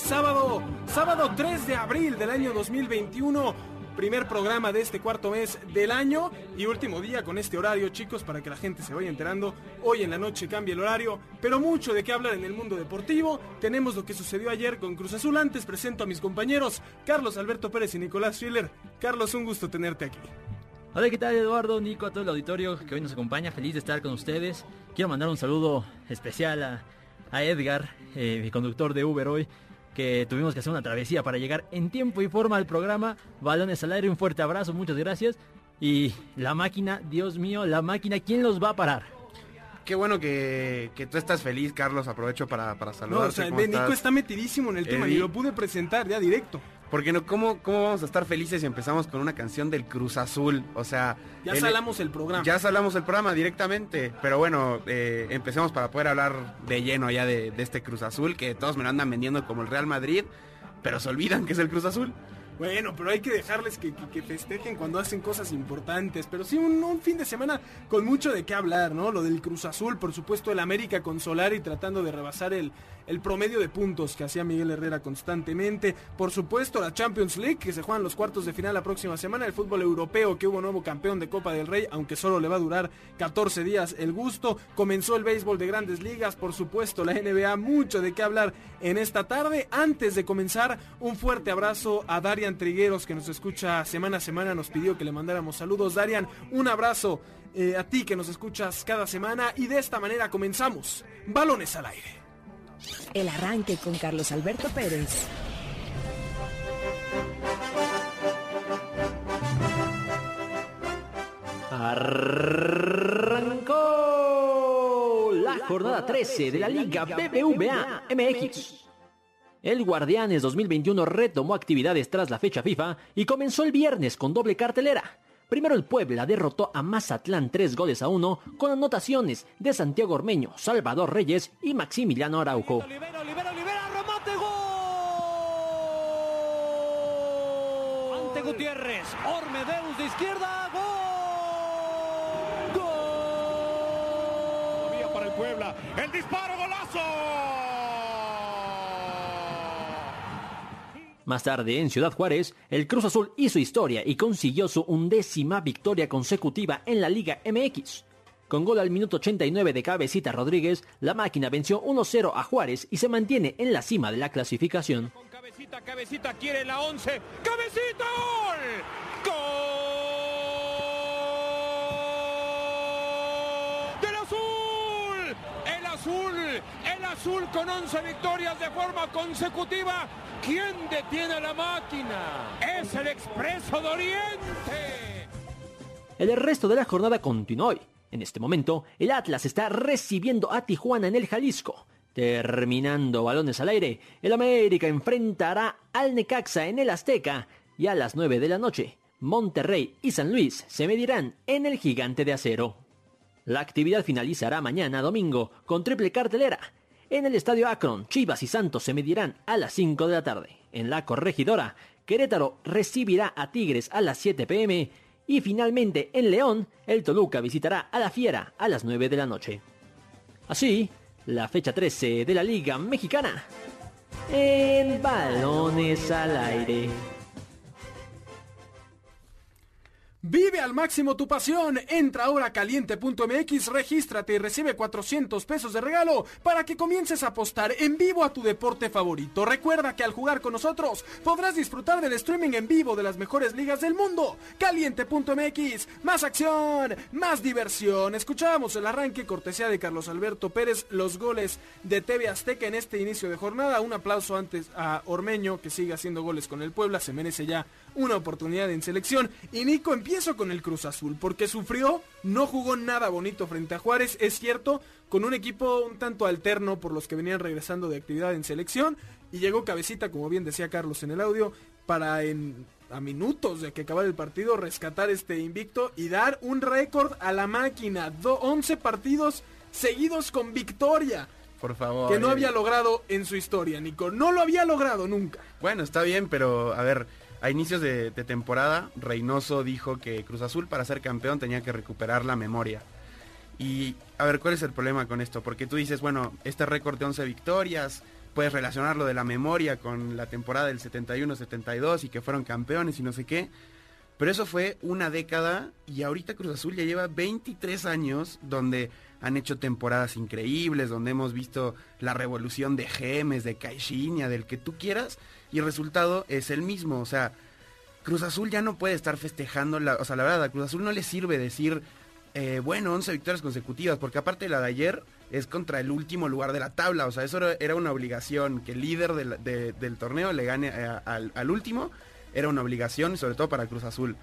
Sábado, sábado 3 de abril del año 2021. Primer programa de este cuarto mes del año y último día con este horario, chicos, para que la gente se vaya enterando. Hoy en la noche cambia el horario, pero mucho de qué hablar en el mundo deportivo. Tenemos lo que sucedió ayer con Cruz Azul. Antes presento a mis compañeros, Carlos Alberto Pérez y Nicolás Schiller. Carlos, un gusto tenerte aquí. Hola, ¿qué tal Eduardo, Nico, a todo el auditorio que hoy nos acompaña? Feliz de estar con ustedes. Quiero mandar un saludo especial a, Edgar, eh, mi conductor de Uber hoy, tuvimos que hacer una travesía para llegar en tiempo y forma al programa. Balones al aire, un fuerte abrazo, muchas gracias. Y la máquina, Dios mío, la máquina, ¿quién los va a parar? Qué bueno que, que tú estás feliz, Carlos. Aprovecho para, para No, saludarte. o sea, ¿Cómo Nico estás? está metidísimo en el tema Eddie. y lo pude presentar ya directo. Porque no, ¿cómo, ¿cómo vamos a estar felices si empezamos con una canción del Cruz Azul? O sea... Ya el- salamos el programa. Ya salamos el programa directamente. Pero bueno, eh, empecemos para poder hablar de lleno ya de, de este Cruz Azul, que todos me lo andan vendiendo como el Real Madrid, pero se olvidan que es el Cruz Azul. Bueno, pero hay que dejarles que, que- festejen cuando hacen cosas importantes. Pero sí, un, un fin de semana con mucho de qué hablar, ¿no? Lo del Cruz Azul, por supuesto, el América con Solari tratando de rebasar el, el promedio de puntos que hacía Miguel Herrera constantemente. Por supuesto, la Champions League, que se juegan los cuartos de final la próxima semana. El fútbol europeo, que hubo nuevo campeón de Copa del Rey, aunque solo le va a durar 14 días el gusto. Comenzó el béisbol de grandes ligas, por supuesto, la NBA, mucho de qué hablar en esta tarde. Antes de comenzar, un fuerte abrazo a Darian Trigueros, que nos escucha semana a semana, nos pidió que le mandáramos saludos. Darian, un abrazo eh, a ti que nos escuchas cada semana y de esta manera comenzamos. Balones al aire. El arranque con Carlos Alberto Pérez. Arrancó la jornada 13 de la Liga BBVA MX. El Guardianes 2021 retomó actividades tras la fecha FIFA y comenzó el viernes con doble cartelera. Primero el Puebla derrotó a Mazatlán 3 goles a 1 con anotaciones de Santiago Ormeño, Salvador Reyes y Maximiliano Araujo. Olivera, Olivera, Olivera, remate, gol. Ante Gutiérrez, Ormedeus de izquierda, gol. Gol. Para el Puebla. El disparo, golazo. Más tarde, en Ciudad Juárez, el Cruz Azul hizo historia y consiguió su undécima victoria consecutiva en la Liga MX. Con gol al minuto 89 de Cabecita Rodríguez, la máquina venció 1-0 a Juárez y se mantiene en la cima de la clasificación. Con cabecita, cabecita, quiere la 11. ¡Cabecita, gol! ¡Gol! ¡Del azul! El azul, el azul con 11 victorias de forma consecutiva. ¿Quién detiene a la máquina? Es el Expreso de Oriente. El resto de la jornada continuó hoy. En este momento, el Atlas está recibiendo a Tijuana en el Jalisco. Terminando balones al aire, el América enfrentará al Necaxa en el Azteca y a las 9 de la noche, Monterrey y San Luis se medirán en el Gigante de Acero. La actividad finalizará mañana domingo con triple cartelera. En el Estadio Akron, Chivas y Santos se medirán a las 5 de la tarde. En la corregidora, Querétaro recibirá a Tigres a las 7 pm. Y finalmente en León, el Toluca visitará a la Fiera a las 9 de la noche. Así, la fecha 13 de la Liga Mexicana. En balones al aire. Al máximo tu pasión. Entra ahora a caliente.mx, regístrate y recibe 400 pesos de regalo para que comiences a apostar en vivo a tu deporte favorito. Recuerda que al jugar con nosotros podrás disfrutar del streaming en vivo de las mejores ligas del mundo. Caliente.mx, más acción, más diversión. Escuchábamos el arranque cortesía de Carlos Alberto Pérez, los goles de TV Azteca en este inicio de jornada. Un aplauso antes a Ormeño que sigue haciendo goles con el Puebla, se merece ya una oportunidad en selección. Y Nico, empiezo con el Cruz Azul, porque sufrió, no jugó nada bonito frente a Juárez, es cierto, con un equipo un tanto alterno por los que venían regresando de actividad en selección. Y llegó cabecita, como bien decía Carlos en el audio, para en a minutos de que acabara el partido rescatar este invicto y dar un récord a la máquina. Do 11 partidos seguidos con victoria. Por favor. Que no había logrado en su historia, Nico. No lo había logrado nunca. Bueno, está bien, pero a ver, a inicios de, temporada, Reynoso dijo que Cruz Azul para ser campeón tenía que recuperar la memoria. Y a ver, ¿cuál es el problema con esto? Porque tú dices, bueno, este récord de 11 victorias, puedes relacionarlo de la memoria con la temporada del 71-72 y que fueron campeones y no sé qué. Pero eso fue una década y ahorita Cruz Azul ya lleva 23 años donde han hecho temporadas increíbles, donde hemos visto la revolución de Gemes, de Caixinha, del que tú quieras, y el resultado es el mismo. O sea, Cruz Azul ya no puede estar festejando, la, o sea, la verdad, a Cruz Azul no le sirve decir, eh, bueno, 11 victorias consecutivas, porque aparte la de ayer es contra el último lugar de la tabla, o sea, eso era, una obligación, que el líder del, de- del torneo le gane eh, al, al último, era una obligación, sobre todo para Cruz Azul.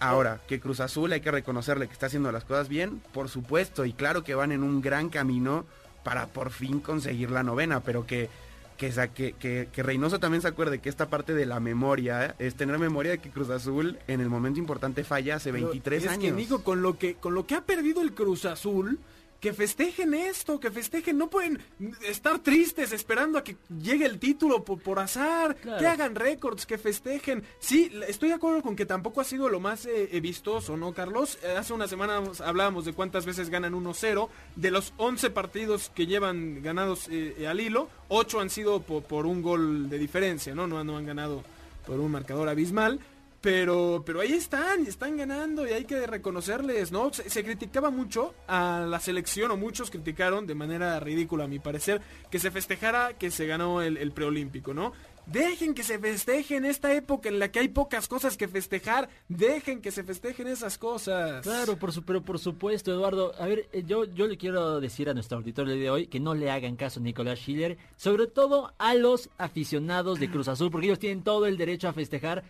Ahora, que Cruz Azul hay que reconocerle que está haciendo las cosas bien, por supuesto, y claro que van en un gran camino para por fin conseguir la novena, pero que, que, que, Reynoso también se acuerde que esta parte de la memoria ¿eh? es tener memoria de que Cruz Azul en el momento importante falla hace Pero 23 es años. que Nico, con lo que, con lo que ha perdido el Cruz Azul, que festejen esto, que festejen, no pueden estar tristes esperando a que llegue el título por, por azar, Claro. que hagan récords, que festejen. Sí, estoy de acuerdo con que tampoco ha sido lo más eh, eh, vistoso, ¿no, Carlos? Eh, hace una semana hablábamos de cuántas veces ganan 1-0, de los 11 partidos que llevan ganados eh, al hilo, 8 han sido po- por, un gol de diferencia, ¿no? No, no han ganado por un marcador abismal. Pero, pero ahí están, están ganando y hay que reconocerles, ¿no? Se, criticaba mucho a la selección, o muchos criticaron de manera ridícula a mi parecer, que se festejara que se ganó el, preolímpico, ¿no? Dejen que se festeje en esta época en la que hay pocas cosas que festejar, dejen que se festejen esas cosas. Claro, por pero por supuesto, Eduardo. A ver, eh, yo, yo le quiero decir a nuestro auditorio de hoy que no le hagan caso a Nicolás Schiller, sobre todo a los aficionados de Cruz Azul, porque ellos tienen todo el derecho a festejar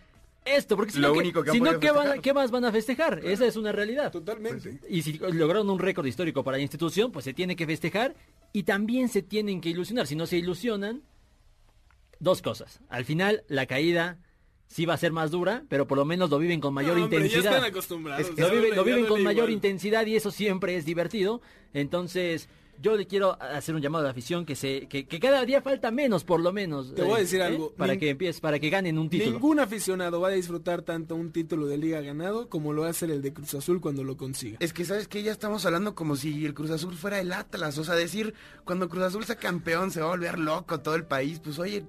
esto, porque si Lo no, ¿qué- único que han si no, podido ¿qué, van más van a festejar? Esa es una realidad. Totalmente. Y si lograron un récord histórico para la institución, pues se tiene que festejar y también se tienen que ilusionar. Si no se ilusionan, dos cosas. Al final, la caída sí va a ser más dura, pero por lo menos lo viven con mayor No, hombre, ya intensidad. están acostumbrados. Es que lo, viven, lo con mayor igual. intensidad y eso siempre es divertido. Entonces, yo le quiero hacer un llamado a la afición que se que, que cada día falta menos, por lo menos. Te voy a decir ¿eh? algo. Para que empiece, para que ganen un título. Ningún aficionado va a disfrutar tanto un título de liga ganado como lo hace el de Cruz Azul cuando lo consiga. Es que, ¿sabes que Ya estamos hablando como si el Cruz Azul fuera el Atlas. O sea, decir, cuando Cruz Azul sea campeón se va a volver loco todo el país. Pues oye,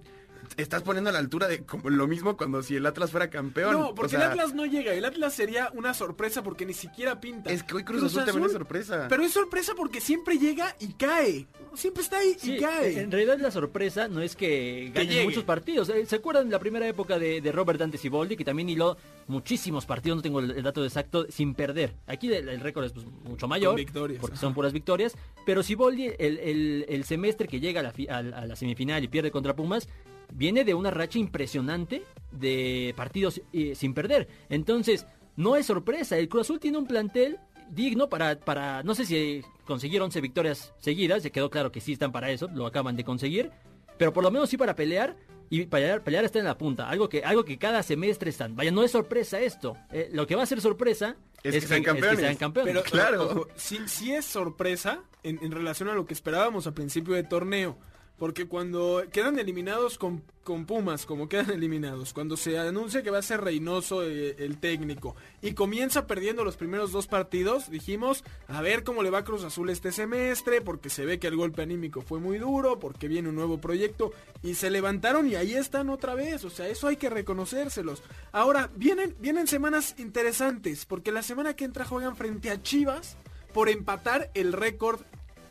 estás poniendo a la altura de como lo mismo cuando si el Atlas fuera campeón. No, O porque sea, el Atlas no llega. El Atlas sería una sorpresa porque ni siquiera pinta. Es que hoy Cruz, Azul, también es sorpresa. Pero es sorpresa porque siempre llega y cae. Siempre está ahí Sí, y cae. en realidad la sorpresa no es que ganen muchos partidos. Eh, ¿Se acuerdan de la primera época de, de Robert Dante Siboldi, que también hiló muchísimos partidos, no tengo el, el dato exacto, sin perder? Aquí el, el récord es pues, mucho mayor, Con victorias, porque son puras victorias. Pero Siboldi, el, el, el semestre que llega a la, fi- a, a la semifinal y pierde contra Pumas, viene de una racha impresionante de partidos eh, sin perder. Entonces, no es sorpresa, el Cruz Azul tiene un plantel digno para, para, no sé si conseguir 11 victorias seguidas, ya quedó claro que sí están para eso, lo acaban de conseguir, pero por lo menos sí para pelear y pelear, pelear está en la punta, algo que, algo que cada semestre están. Vaya, no es sorpresa esto, Eh, lo que va a ser sorpresa Es que sean campeones. sean campeones. Pero Claro. sí, sí es sorpresa en, en relación a lo que esperábamos a principio de torneo. Porque cuando quedan eliminados con, con Pumas, como quedan eliminados, cuando se anuncia que va a ser Reynoso eh, el técnico y comienza perdiendo los primeros dos partidos, dijimos, a ver cómo le va Cruz Azul este semestre, porque se ve que el golpe anímico fue muy duro, porque viene un nuevo proyecto y se levantaron y ahí están otra vez, o sea, eso hay que reconocérselos. Ahora, vienen, vienen semanas interesantes, porque la semana que entra juegan frente a Chivas por empatar el récord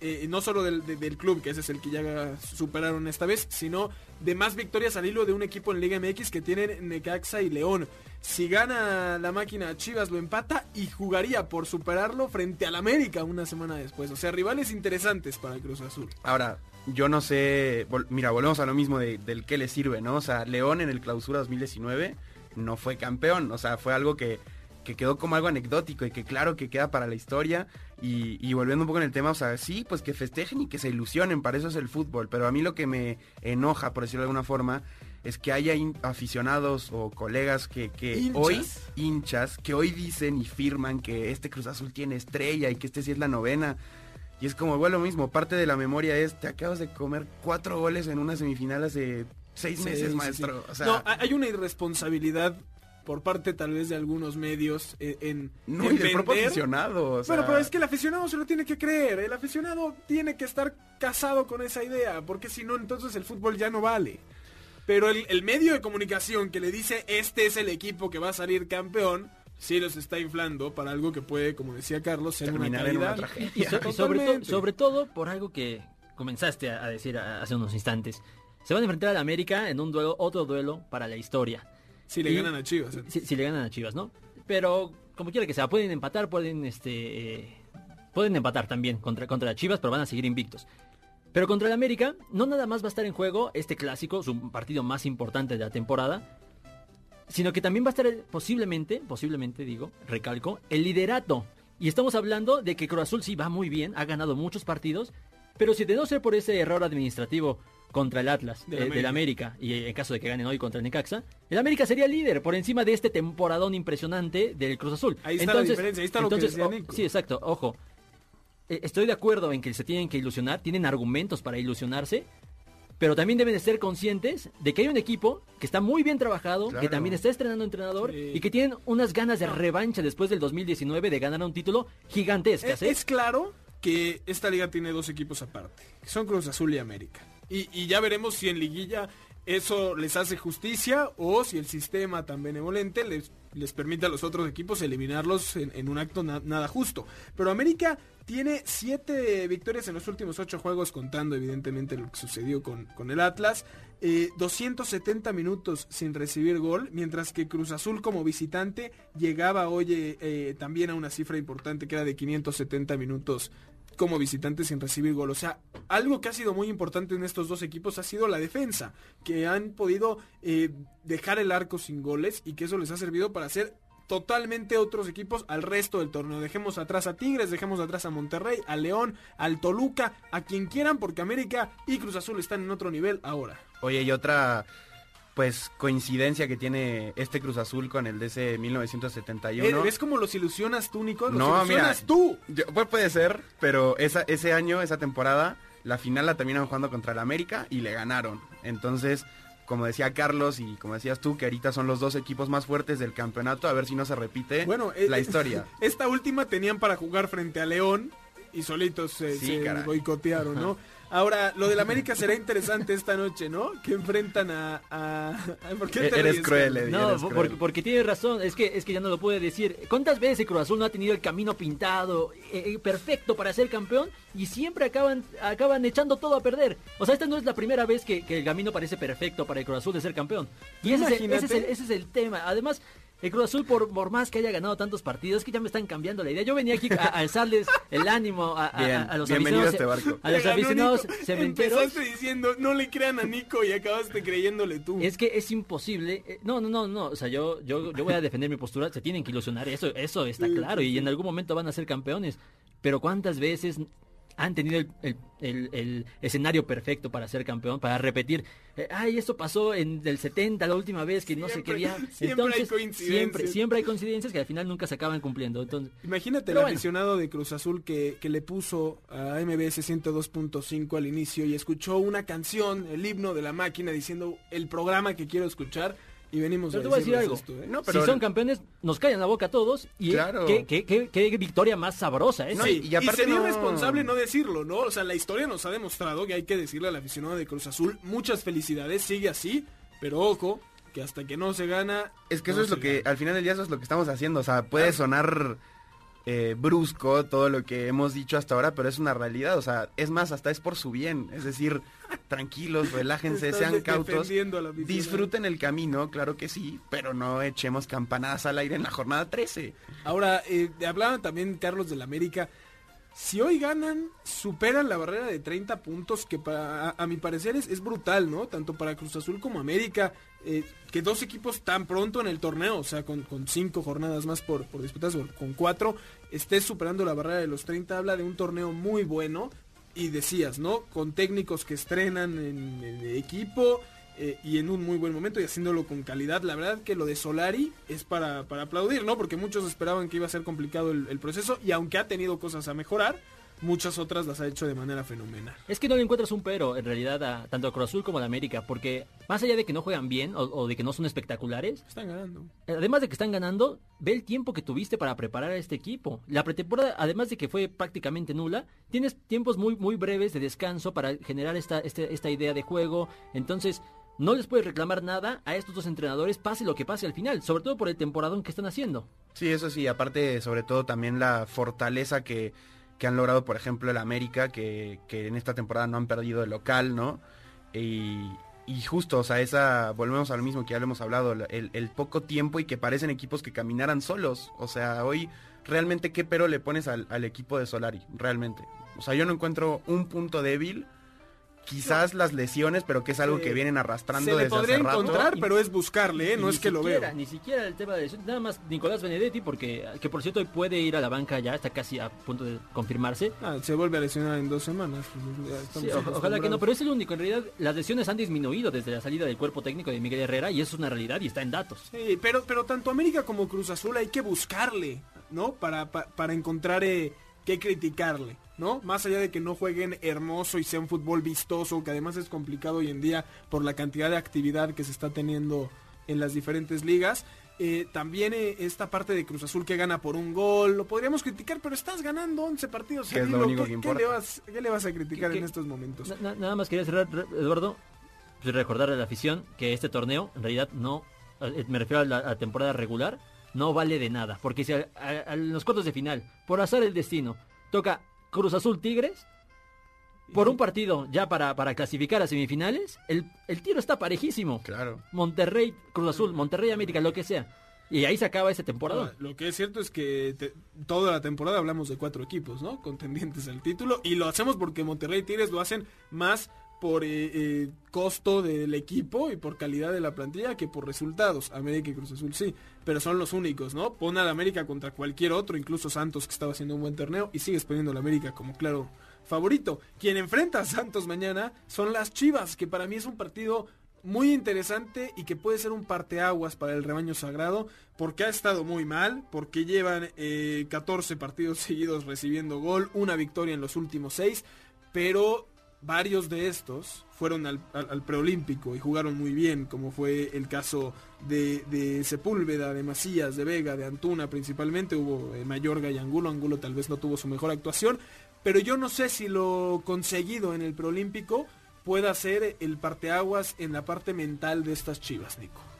eh, no solo del, de- del club, que ese es el que ya superaron esta vez, sino de más victorias al hilo de un equipo en Liga MX que tienen Necaxa y León. Si gana la máquina Chivas lo empata y jugaría por superarlo frente al América una semana después. O sea, rivales interesantes para el Cruz Azul. Ahora, yo no sé, mira, volvemos a lo mismo de- del que le sirve, ¿no? O sea, León en el clausura 2019 no fue campeón, o sea, fue algo que, que quedó como algo anecdótico y que claro que queda para la historia. Y, y volviendo un poco en el tema, o sea, sí, pues que festejen y que se ilusionen, para eso es el fútbol. Pero a mí lo que me enoja, por decirlo de alguna forma, es que haya aficionados o colegas que, que Hinchas. hoy, hinchas, que hoy dicen y firman que este Cruz Azul tiene estrella y que este sí es la novena. Y es como, bueno, lo mismo, parte de la memoria es, te acabas de comer cuatro goles en una semifinal hace seis meses, sí, maestro. sí. O sea, no, hay una irresponsabilidad por parte tal vez de algunos medios eh, en, no, en y del propio aficionado. o sea, Bueno, pero es que el aficionado se lo tiene que creer. El aficionado tiene que estar casado con esa idea, porque si no, entonces el fútbol ya no vale. Pero el, el medio de comunicación que le dice este es el equipo que va a salir campeón, sí los está inflando para algo que puede, como decía Carlos, ser una Terminar en una tragedia. Y, so- y sobre, to- Totalmente. sobre todo por algo que comenzaste a, a decir a- hace unos instantes. Se van a enfrentar al América en un duelo, otro duelo para la historia. Si le Y- ganan a Chivas. Si, si le ganan a Chivas, ¿no? Pero como quiera que sea, pueden empatar, pueden este eh, pueden empatar también contra, contra Chivas, pero van a seguir invictos. Pero contra el América, no nada más va a estar en juego este clásico, su partido más importante de la temporada, sino que también va a estar el- posiblemente, posiblemente digo, recalco, el liderato. Y estamos hablando de que Cruz Azul sí va muy bien, ha ganado muchos partidos, pero si de no ser por ese error administrativo contra el Atlas, Del eh, América. del América, y en caso de que ganen hoy contra el Necaxa, el América sería líder por encima de este temporadón impresionante del Cruz Azul. Ahí está la diferencia, ahí está lo que entonces, decía oh, Nico. Sí, exacto, ojo. Eh, Estoy de acuerdo en que se tienen que ilusionar, tienen argumentos para ilusionarse, pero también deben de ser conscientes de que hay un equipo que está muy bien trabajado, que también está estrenando entrenador Sí. y que tienen unas ganas de revancha después del 2019 de ganar un título gigantescas. Es, ¿eh? es claro que esta liga tiene dos equipos aparte, que son Cruz Azul y América. Y, ya veremos si en liguilla eso les hace justicia o si el sistema tan benevolente les, les permite a los otros equipos eliminarlos en, un acto na- nada justo. Pero América tiene siete victorias en los últimos ocho juegos, contando evidentemente lo que sucedió con, con el Atlas. Eh, 270 minutos sin recibir gol, mientras que Cruz Azul como visitante llegaba hoy eh, eh, también a una cifra importante que era de 570 minutos como visitante sin recibir gol. O sea, algo que ha sido muy importante en estos dos equipos ha sido la defensa, que han podido eh, dejar el arco sin goles y que eso les ha servido para hacer totalmente otros equipos al resto del torneo. Dejemos atrás a Tigres, dejemos atrás a Monterrey, a León, al Toluca, a quien quieran, porque América y Cruz Azul están en otro nivel ahora. Oye, y otra pues coincidencia que tiene este Cruz Azul con el de ese 1971. Eh, ¿Ves cómo los ilusionas tú, Nico? Los No, mira, ilusionas tú. Yo- pues puede ser, pero esa, ese año, esa temporada, la final la terminaron jugando contra el América y le ganaron. Entonces, como decía Carlos y como decías tú, que ahorita son los dos equipos más fuertes del campeonato, a ver si no se repite Bueno, eh, la eh, historia. Esta última tenían para jugar frente a León y solitos se, Sí, se caray. boicotearon, ¿no? Ahora, lo del América será interesante esta noche, ¿no? Que enfrentan a... a- ¿Por qué te Eres ríes, cruel? Eddie. No, eres cruel. porque, porque tiene razón, es que, es que ya no lo puede decir. ¿Cuántas veces Cruz Azul no ha tenido el camino pintado, eh, eh, perfecto para ser campeón? Y siempre acaban, acaban echando todo a perder. O sea, esta no es la primera vez que, que el camino parece perfecto para el Cruz Azul de ser campeón. Y ese es, el, Imagínate. ese, es el, ese es el tema. Además, el Cruz Azul, por, por más que haya ganado tantos partidos, que ya me están cambiando la idea. Yo venía aquí a, a alzarles el ánimo a, a- Bien, a los aficionados, este barco. a los aficionados Nico. cementeros. Empezaste diciendo, no le crean a Nico y acabaste creyéndole tú. Es que es imposible. eh, No, no, no, no. O sea, yo, yo, yo voy a defender mi postura. Se tienen que ilusionar. Eso, eso está claro. Y en algún momento van a ser campeones. Pero ¿cuántas veces han tenido el, el- el- el escenario perfecto para ser campeón, para repetir, eh, ay, esto pasó en el 70, la última vez, que no sé qué Siempre- día. siempre hay Entonces, coincidencias. siempre, siempre hay coincidencias que al final nunca se acaban cumpliendo. Entonces, Imagínate el bueno. aficionado de Cruz Azul que, que le puso a MBS 102.5 al inicio y escuchó una canción, el himno de la máquina, diciendo el programa que quiero escuchar y venimos Pero a te voy a decir algo. esto, ¿eh? No, pero- si son campeones, nos callan la boca a todos y Claro. qué, qué- qué- qué victoria más sabrosa, ¿eh? No, Sí, y- y, y aparte sería no- irresponsable no decirlo, ¿no? O sea, la historia nos ha demostrado que hay que decirle al aficionado de Cruz Azul muchas felicidades, sigue así, pero ojo, que hasta que no se gana... Es que no eso es lo que, al final del día eso es lo que estamos haciendo. O sea, puede sonar eh, brusco todo lo que hemos dicho hasta ahora, pero es una realidad. O sea, es más, hasta es por su bien. Es decir, tranquilos, relájense, sean cautos. Disfruten el camino, claro que sí, pero no echemos campanadas al aire en la jornada 13. Ahora, eh, hablaban también Carlos del América. Si hoy ganan, superan la barrera de 30 puntos, que para, a, mi parecer es, es brutal, ¿no? Tanto para Cruz Azul como América, eh, que dos equipos tan pronto en el torneo, o sea, con, con cinco jornadas más por, por con cuatro, estés superando la barrera de los 30, habla de un torneo muy bueno. Y decías, ¿no? Con técnicos que estrenan en equipo, eh, y en un muy buen momento y haciéndolo con calidad. La verdad que lo de Solari es para, para aplaudir, ¿no? Porque muchos esperaban que iba a ser complicado el, el proceso y aunque ha tenido cosas a mejorar, muchas otras las ha hecho de manera fenomenal. Es que no le encuentras un pero en realidad a, tanto a Cruz Azul como a la América, porque más allá de que no juegan bien o, o de que no son espectaculares, Están ganando. además de que están ganando, ve el tiempo que tuviste para preparar a este equipo. La pretemporada, además de que fue prácticamente nula, tienes tiempos muy muy breves de descanso para generar esta, este- esta idea de juego. Entonces, no les puedes reclamar nada a estos dos entrenadores, pase lo que pase al final, sobre todo por el temporadón que están haciendo. Sí, eso sí, aparte sobre todo también la fortaleza que, que han logrado, por ejemplo, el América, que, que en esta temporada no han perdido el local, ¿no? Y, y justo, o sea, esa, volvemos al mismo que ya lo hemos hablado, el, el poco tiempo y que parecen equipos que caminaran solos. O sea, hoy realmente qué pero le pones al, al equipo de Solari, realmente. O sea, yo no encuentro un punto débil. Quizás las lesiones, pero que es algo Sí. que vienen arrastrando Se le desde podría hace rato. encontrar, pero es buscarle, ¿eh? No es que lo veo. Ni siquiera el tema de lesión, nada más Nicolás Benedetti, porque que por cierto puede ir a la banca ya, está casi a punto de confirmarse. Ah, se vuelve a lesionar en dos semanas. pues, Sí, ojalá que no, pero es el único. En realidad, las lesiones han disminuido desde la salida del cuerpo técnico de Miguel Herrera y eso es una realidad y está en datos. Sí, pero, pero tanto América como Cruz Azul hay que buscarle, ¿no? Para, pa- para encontrar eh, qué criticarle, ¿no? Más allá de que no jueguen hermoso y sea un fútbol vistoso, que además es complicado hoy en día por la cantidad de actividad que se está teniendo en las diferentes ligas. eh, también eh, esta parte de Cruz Azul que gana por un gol, lo podríamos criticar, pero estás ganando 11 partidos Que es lo único ¿Qué, que qué le vas, qué le vas a criticar ¿Qué- en qué- estos momentos? Na- na- nada más quería cerrar, Eduardo, pues recordarle a la afición que este torneo, en realidad, no, eh, me refiero a la, a la temporada regular, no vale de nada. Porque si a, a- a los cuartos de final, por azar el destino, toca Cruz Azul Tigres, por un partido ya para, para clasificar a semifinales, el, el tiro está parejísimo. Claro. Monterrey, Cruz Azul, Monterrey América, lo que sea. Y ahí se acaba esa temporada. Lo que es cierto es que te- toda la temporada hablamos de cuatro equipos, ¿no? Contendientes al título. Y lo hacemos porque Monterrey y Tigres lo hacen más por eh, eh, costo del equipo y por calidad de la plantilla que por resultados. América y Cruz Azul sí, pero son los únicos, ¿no? Pon al América contra cualquier otro, incluso Santos que estaba haciendo un buen torneo y sigues poniendo al América como claro favorito. Quien enfrenta a Santos mañana son las Chivas, que para mí es un partido muy interesante y que puede ser un parteaguas para el rebaño sagrado porque ha estado muy mal, porque llevan eh, 14 partidos seguidos recibiendo gol, una victoria en los últimos 6, pero varios de estos fueron al, preolímpico y jugaron muy bien, como fue el caso de, de Sepúlveda, de Macías, de Vega, de Antuna principalmente, hubo eh, Mayorga y Angulo, Angulo tal vez no tuvo su mejor actuación, pero yo no sé si lo conseguido en el preolímpico pueda ser el parteaguas en la parte mental de estas chivas, Nico.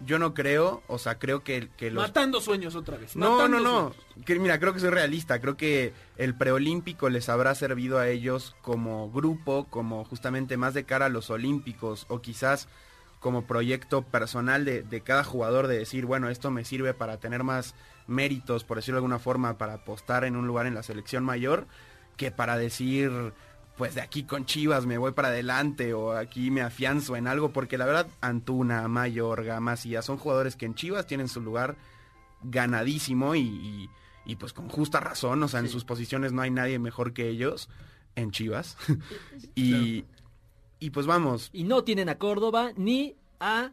Yo no creo, o sea, creo que, que los Matando sueños otra vez. No, no, no. Que, mira, creo que soy realista. Creo que el preolímpico les habrá servido a ellos como grupo, como justamente más de cara a los olímpicos, o quizás como proyecto personal de, de cada jugador de decir, bueno, esto me sirve para tener más méritos, por decirlo de alguna forma, para apostar en un lugar en la selección mayor, que para decir, pues de aquí con Chivas me voy para adelante o aquí me afianzo en algo, porque la verdad Antuna, Mayorga, Macías son jugadores que en Chivas tienen su lugar ganadísimo y, y- y, pues con justa razón, o sea, en sus posiciones no hay nadie mejor que ellos. en Chivas. y, y pues vamos, Y no tienen a Córdoba ni a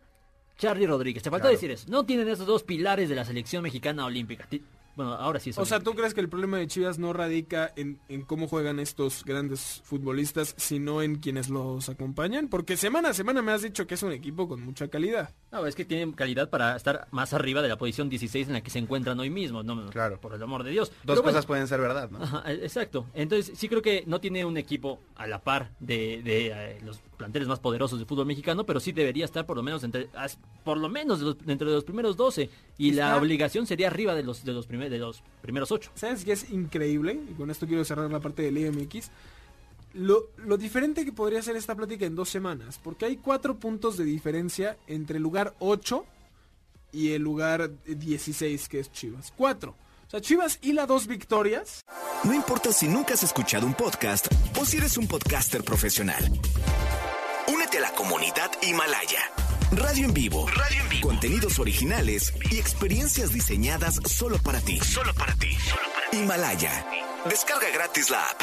Charlie Rodríguez. Te faltó Claro. decir eso. No tienen esos dos pilares de la selección mexicana olímpica. Bueno, ahora sí es O sea. ¿tú crees que el problema de Chivas no radica en, en cómo juegan estos grandes futbolistas, sino en quienes los acompañan? Porque semana a semana me has dicho que es un equipo con mucha calidad. No, es que tienen calidad para estar más arriba de la posición 16 en la que se encuentran hoy mismo. No, Claro. Por el amor de Dios. dos Pero cosas bueno, pueden ser verdad, ¿no? Ajá, exacto. Entonces sí creo que no tiene un equipo a la par de, de, eh, los planteles más poderosos del fútbol mexicano, pero sí debería estar por lo menos entre, por lo menos de los- entre los primeros 12 y la obligación sería arriba de los de los, primer- de los primeros 8. ¿Sabes qué es increíble? Y con esto quiero cerrar la parte del IMX. Lo, lo diferente que podría ser esta plática en dos semanas. Porque hay cuatro puntos de diferencia entre el lugar 8 y el lugar 16, que es Chivas. Cuatro. O sea, Chivas y las dos victorias. No importa si nunca has escuchado un podcast o si eres un podcaster profesional. Comunidad Himalaya. Radio en vivo. Radio en vivo. Contenidos originales y experiencias diseñadas solo para ti. Solo para ti. Himalaya. Descarga gratis la app.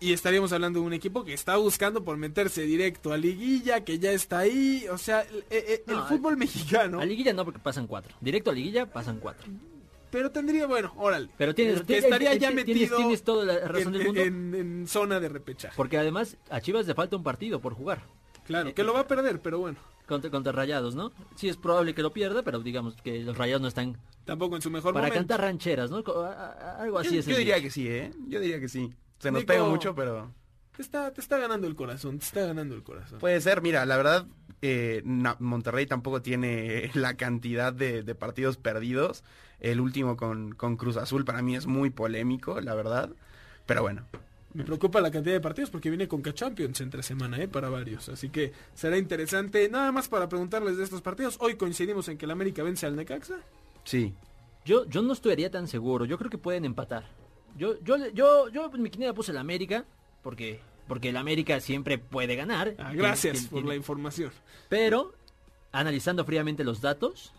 Y estaríamos hablando de un equipo que está buscando por meterse directo a liguilla, que ya está ahí. O sea, el, el- el No, fútbol mexicano. A liguilla no porque pasan 4. Directo a liguilla pasan 4. Pero tendría, bueno, órale. Pero tienes- que tienes- estaría ya tienes- metido tienes toda la razón en, del mundo. en- en zona de repechaje. Porque además a Chivas le falta un partido por jugar. Claro, que lo va a perder, pero bueno. Contra, contra Rayados, ¿no? Sí es probable que lo pierda, pero digamos que los Rayados no están Tampoco en su mejor para momento. cantar rancheras, ¿no? Algo así yo, es. yo diría día. que sí, ¿eh? Yo diría que sí. Se nos Nico- pega mucho, pero Te está, te está ganando el corazón, te está ganando el corazón. puede ser. Mira, la verdad, eh, Monterrey tampoco tiene la cantidad de, de partidos perdidos. El último con, con Cruz Azul para mí es muy polémico, la verdad. Pero bueno, Me preocupa la cantidad de partidos porque viene con Champions entre semana, ¿eh? Para varios. Así que será interesante. Nada más para preguntarles de estos partidos. Hoy coincidimos en que el América vence al Necaxa. sí. Yo, yo no estaría tan seguro. Yo creo que pueden empatar. Yo, yo, yo, yo en mi quiniela puse el América porque, porque el América siempre puede ganar. Ah, Tiene- gracias tiene- por tiene- la información. Pero, analizando fríamente los datos,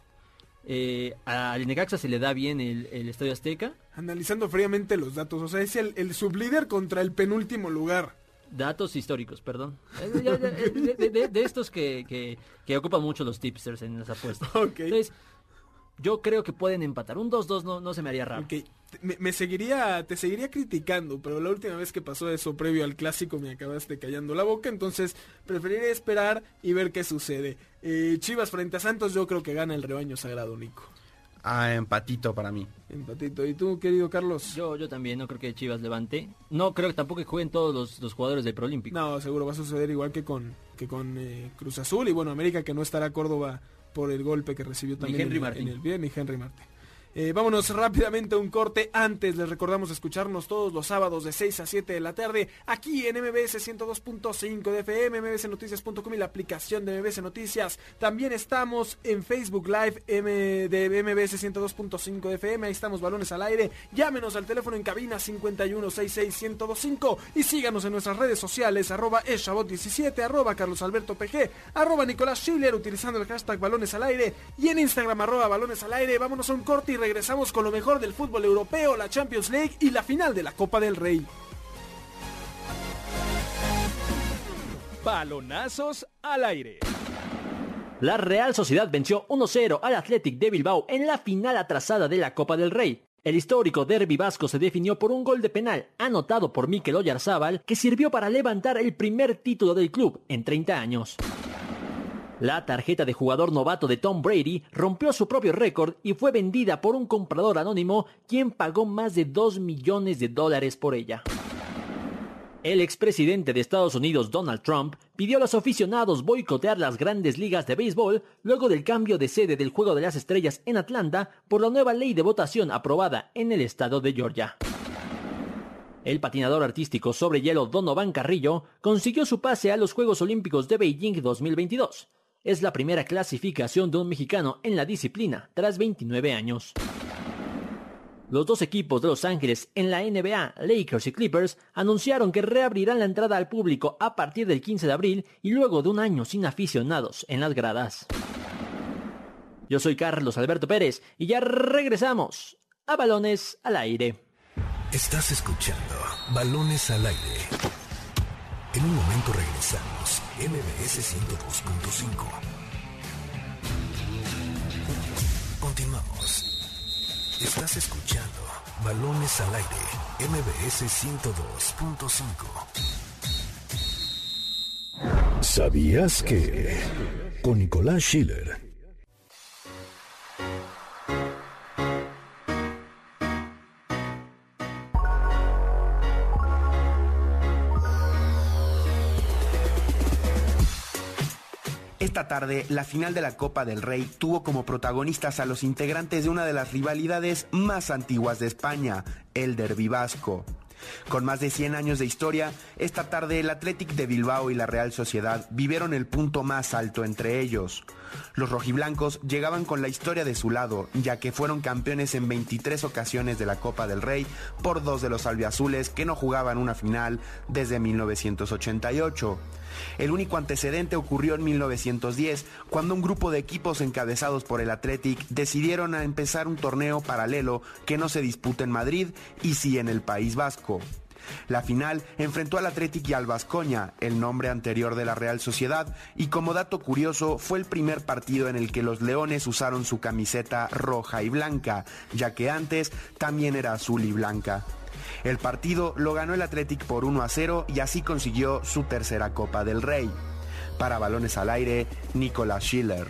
eh, al Necaxa se le da bien el, el Estadio Azteca. Analizando fríamente los datos. O sea, es el, el sublíder contra el penúltimo lugar. Datos históricos, perdón. Eh, eh, De, de- de- de estos que, que, que ocupan mucho los tipsters en las apuestas. Ok. Entonces, yo creo que pueden empatar. Un 2-2 no, no se me haría raro. Ok, te- Me, me seguiría, te seguiría criticando, pero la última vez que pasó eso previo al clásico me acabaste callando la boca, entonces preferiré esperar y ver qué sucede. Eh, Chivas frente a Santos, yo creo que gana el rebaño sagrado, Nico. Ah, empatito para mí. Empatito. ¿Y tú, querido Carlos? Yo, yo también no creo que Chivas levante. No creo que tampoco que jueguen todos los, los jugadores del Prolímpico. No, seguro va a suceder igual que con, que con eh, Cruz Azul y bueno, América que no estará Córdoba por el golpe que recibió también en, el- Martín. en el bien, ni Henry Martín. Eh, vámonos rápidamente a un corte. Antes les recordamos escucharnos todos los sábados de 6 a 7 de la tarde aquí en MBS 102.5 de FM, mbsnoticias.com y la aplicación de MBS Noticias. También estamos en Facebook Live M de MBS 102.5 de FM. Ahí estamos balones al aire. Llámenos al teléfono en cabina 51661025 y síganos en nuestras redes sociales arroba eshabot17, arroba Carlos Alberto PG, arroba Nicolás Schiller utilizando el hashtag balones al aire y en Instagram arroba balones al aire. Vámonos a un corte y regresamos con lo mejor del fútbol europeo, la Champions League y la final de la Copa del Rey. Balonazos al aire. La Real Sociedad venció 1-0 al Athletic de Bilbao en la final atrasada de la Copa del Rey. El histórico derbi vasco se definió por un gol de penal anotado por Mikel Oyarzábal que sirvió para levantar el primer título del club en 30 años. La tarjeta de jugador novato de Tom Brady rompió su propio récord y fue vendida por un comprador anónimo quien pagó más de 2 millones de dólares por ella. El expresidente de Estados Unidos, Donald Trump, pidió a los aficionados boicotear las grandes ligas de béisbol luego del cambio de sede del Juego de las Estrellas en Atlanta por la nueva ley de votación aprobada en el estado de Georgia. El patinador artístico sobre hielo Donovan Carrillo consiguió su pase a los Juegos Olímpicos de Beijing 2022. Es la primera clasificación de un mexicano en la disciplina tras 29 años. Los dos equipos de Los Ángeles en la NBA, Lakers y Clippers, anunciaron que reabrirán la entrada al público a partir del 15 de abril y luego de un año sin aficionados en las gradas. Yo soy Carlos Alberto Pérez y ya regresamos a Balones al Aire. Estás escuchando Balones al aire. En un momento regresamos. MBS 102.5. Continuamos. Estás escuchando Balones al aire. MBS 102.5. ¿Sabías que? Con Nicolás Schiller. Esta tarde, la final de la Copa del Rey tuvo como protagonistas a los integrantes de una de las rivalidades más antiguas de España, el Derby Vasco. Con más de 100 años de historia, esta tarde el Athletic de Bilbao y la Real Sociedad vivieron el punto más alto entre ellos. Los rojiblancos llegaban con la historia de su lado, ya que fueron campeones en 23 ocasiones de la Copa del Rey por dos de los albiazules que no jugaban una final desde 1988. El único antecedente ocurrió en 1910, cuando un grupo de equipos encabezados por el Athletic decidieron a empezar un torneo paralelo que no se disputa en Madrid y sí en el País Vasco. La final enfrentó al Athletic y al Vascoña, el nombre anterior de la Real Sociedad, y como dato curioso fue el primer partido en el que los Leones usaron su camiseta roja y blanca, ya que antes también era azul y blanca. El partido lo ganó el Athletic por 1 a 0 y así consiguió su tercera Copa del Rey. Para balones al aire, Nicolás Schiller.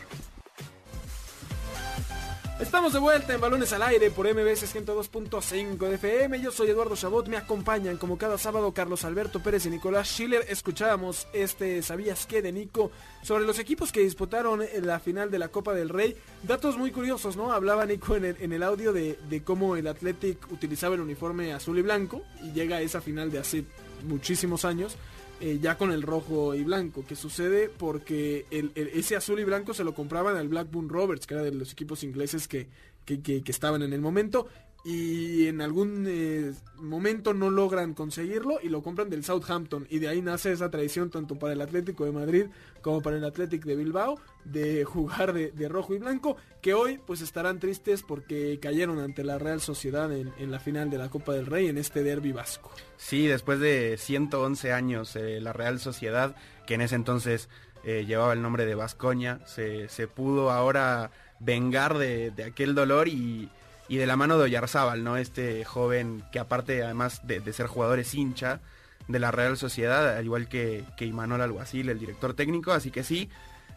Estamos de vuelta en Balones al Aire por MBS 102.5 de FM. Yo soy Eduardo Chabot. Me acompañan como cada sábado Carlos Alberto Pérez y Nicolás Schiller. Escuchábamos este ¿Sabías qué? de Nico sobre los equipos que disputaron en la final de la Copa del Rey. Datos muy curiosos, ¿no? Hablaba Nico en el, audio de, cómo el Athletic utilizaba el uniforme azul y blanco y llega a esa final de hace muchísimos años. eh, ya con el rojo y blanco, que sucede porque el- ese azul y blanco se lo compraban al Blackburn Rovers, que era de los equipos ingleses que- que- que estaban en el momento, y en algún eh, momento no logran conseguirlo y lo compran del Southampton, y de ahí nace esa tradición tanto para el Atlético de Madrid como para el Athletic de Bilbao de jugar de, de rojo y blanco, que hoy pues estarán tristes porque cayeron ante la Real Sociedad en, en la final de la Copa del Rey en este derby vasco. Sí, después de 111 años, eh, la Real Sociedad, que en ese entonces eh, llevaba el nombre de Vascoña, se, se pudo ahora vengar de, de aquel dolor y, y de la mano de Oyarzábal, ¿no? Este joven que aparte además de, ser jugador es hincha de la Real Sociedad, al igual que, que Imanol Alguacil, el director técnico, así que sí,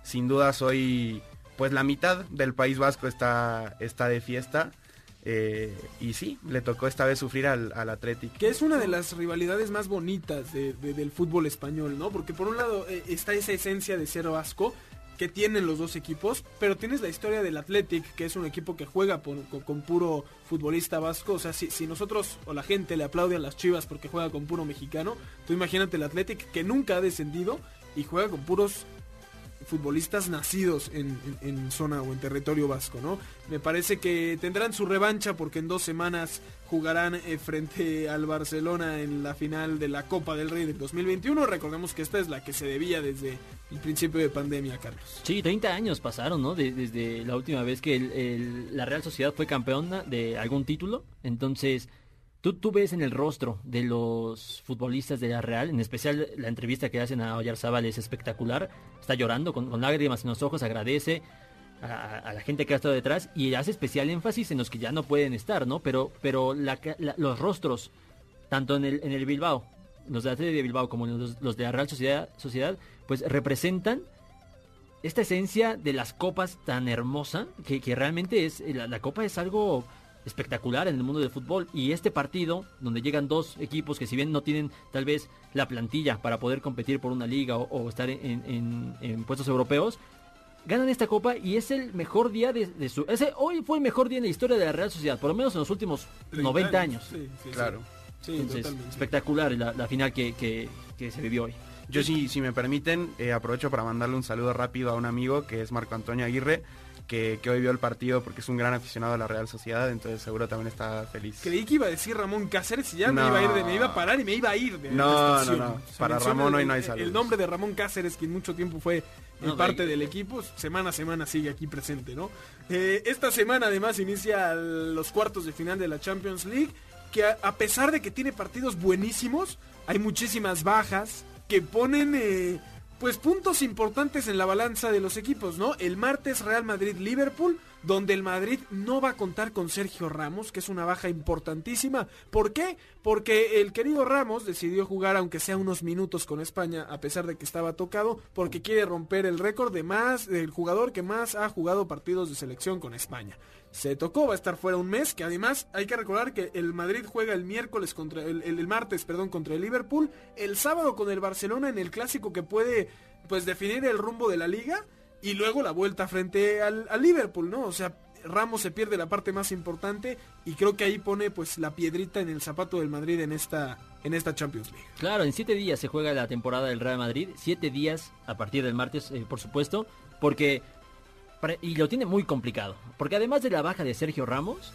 sin duda soy pues la mitad del País Vasco está, está de fiesta. eh, y sí, le tocó esta vez sufrir al, al Athletic. Que es una de las rivalidades más bonitas de- de- del fútbol español, ¿no? Porque por un lado eh, está esa esencia de ser vasco que tienen los dos equipos, pero tienes la historia del Athletic, que es un equipo que juega con, puro futbolista vasco. O sea, si, si nosotros o la gente le aplaude a las chivas porque juega con puro mexicano, tú imagínate el Athletic que nunca ha descendido y juega con puros futbolistas nacidos en zona o en territorio vasco, ¿no? Me parece que tendrán su revancha porque en dos semanas jugarán eh, frente al Barcelona en la final de la Copa del Rey del 2021. Recordemos que esta es la que se debía desde el principio de pandemia, Carlos. Sí, 30 años pasaron, ¿no? De- desde la última vez que la Real Sociedad fue campeona de algún título. Entonces, tú, tú ves en el rostro de los futbolistas de la Real, en especial la entrevista que hacen a Oyarzábal es espectacular. Está llorando con lágrimas en los ojos, agradece a, la gente que ha estado detrás y hace especial énfasis en los que ya no pueden estar, ¿no? Pero, pero la la- los rostros, tanto en el, en el Bilbao, los de Athletic de Bilbao como los, los de la Real Sociedad, Sociedad, pues representan esta esencia de las copas tan hermosa que, que realmente es la, la copa es algo espectacular en el mundo del fútbol y este partido donde llegan dos equipos que si bien no tienen tal vez la plantilla para poder competir por una liga o, o estar en- en puestos europeos ganan esta copa y es el mejor día de, de su ese hoy fue el mejor día en la historia de la Real Sociedad por lo menos en los últimos 90 años, Sí, sí, Claro. Sí, Entonces, espectacular la, la final que, que- que se vivió hoy Yo sí, si me permiten, eh, aprovecho para mandarle un saludo rápido a un amigo que es Marco Antonio Aguirre, que, que hoy vio el partido porque es un gran aficionado a la Real Sociedad, entonces seguro también está feliz. Creí que iba a decir Ramón Cáceres y ya me iba a ir de, me iba a parar y me iba a ir de No, la no, no. Para Ramón el- hoy no hay saludos. El nombre de Ramón Cáceres, quien mucho tiempo fue No, parte de- del equipo, semana a semana sigue aquí presente, ¿no? Eh, esta semana además inicia los cuartos de final de la Champions League que a, a pesar de que tiene partidos buenísimos, hay muchísimas bajas que ponen eh, pues puntos importantes en la balanza de los equipos, ¿no? El martes Real Madrid-Liverpool, donde el Madrid no va a contar con Sergio Ramos, que es una baja importantísima. ¿Por qué? Porque el querido Ramos decidió jugar aunque sea unos minutos con España, a pesar de que estaba tocado, porque quiere romper el récord de más del jugador que más ha jugado partidos de selección con España. Se tocó, va a estar fuera un mes, que además hay que recordar que el Madrid juega el miércoles contra el, el- martes, perdón, contra el Liverpool, el sábado con el Barcelona en el clásico que puede pues definir el rumbo de la liga y luego la vuelta frente al, al Liverpool, ¿no? O sea, Ramos se pierde la parte más importante y creo que ahí pone pues la piedrita en el zapato del Madrid en esta en esta Champions League. Claro, en siete días se juega la temporada del Real Madrid. Siete días a partir del martes, eh, por supuesto. Porque... Y lo tiene muy complicado. Porque además de la baja de Sergio Ramos,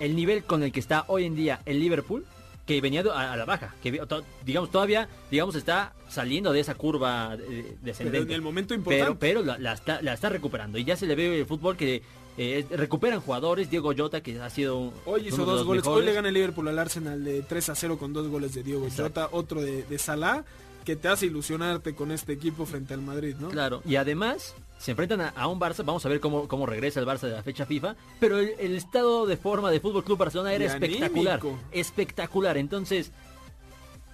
el nivel con el que está hoy en día el Liverpool, que venía a, a la baja, que to- digamos todavía, digamos está saliendo de esa curva eh, descendente. Pero en el momento importante. Pero, pero la, la está, la está recuperando. Y ya se le ve el fútbol que eh, recuperan jugadores. Diego Jota, que ha sido un- Hoy hizo dos goles. Hoy le gana el Liverpool al Arsenal de 3 a 0 con dos goles de Diego Jota, otro de, de Salah, que te hace ilusionarte con este equipo frente al Madrid, ¿no? Claro, y además se enfrentan a, a un Barça, vamos a ver cómo, cómo regresa el Barça de la fecha FIFA, pero el, el estado de forma de Fútbol Club Barcelona era Y espectacular, anímico. espectacular, entonces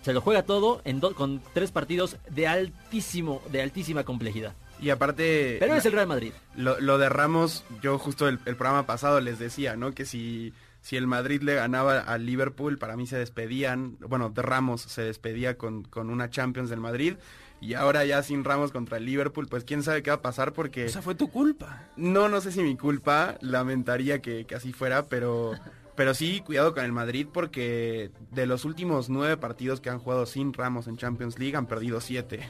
se lo juega todo en do- con tres partidos de altísimo, de altísima complejidad. Y aparte... Pero la- es el Real Madrid. Lo, lo de Ramos, yo justo el, el programa pasado les decía, ¿no? Que si, si el Madrid le ganaba al Liverpool, para mí se despedían, bueno, de Ramos se despedía con, con una Champions del Madrid. Y ahora ya sin Ramos contra el Liverpool, pues quién sabe qué va a pasar porque... O sea, fue tu culpa. No, no sé si mi culpa, lamentaría que, que así fuera, pero, pero sí, cuidado con el Madrid porque de los últimos nueve partidos que han jugado sin Ramos en Champions League han perdido siete.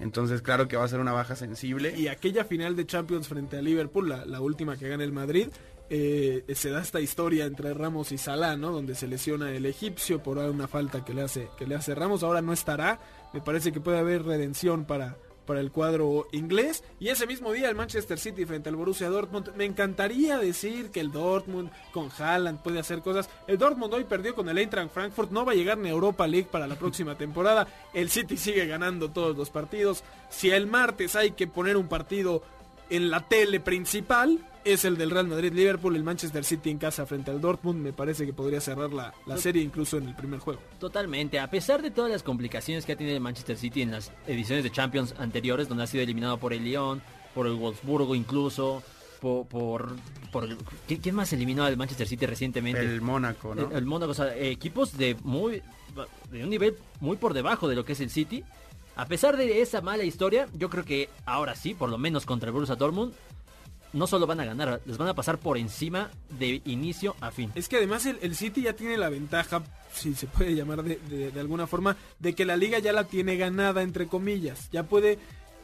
Entonces, claro que va a ser una baja sensible. Y aquella final de Champions frente a Liverpool, la, la última que gana el Madrid, eh, se da esta historia entre Ramos y Salah, ¿no? Donde se lesiona el egipcio por una falta que le hace, que le hace Ramos. Ahora no estará. Me parece que puede haber redención para, para el cuadro inglés. Y ese mismo día el Manchester City frente al Borussia Dortmund. Me encantaría decir que el Dortmund con Haaland puede hacer cosas. El Dortmund hoy perdió con el Eintracht Frankfurt. No va a llegar ni a Europa League para la próxima temporada. El City sigue ganando todos los partidos. Si el martes hay que poner un partido en la tele principal es el del Real Madrid-Liverpool, el Manchester City en casa frente al Dortmund. Me parece que podría cerrar la, la serie incluso en el primer juego. Totalmente, a pesar de todas las complicaciones que ha tenido el Manchester City en las ediciones de Champions anteriores, donde ha sido eliminado por el Lyon, por el Wolfsburgo incluso, por... por, por el- ¿qui- ¿Quién más eliminó al Manchester City recientemente? El Mónaco, ¿no? El, el Mónaco, o sea, equipos de muy de un nivel muy por debajo de lo que es el City. A pesar de esa mala historia, yo creo que ahora sí, por lo menos contra el Borussia Dortmund, no solo van a ganar, les van a pasar por encima de inicio a fin. Es que además el, City ya tiene la ventaja, si se puede llamar de, alguna forma, de que la liga ya la tiene ganada, entre comillas. Ya puede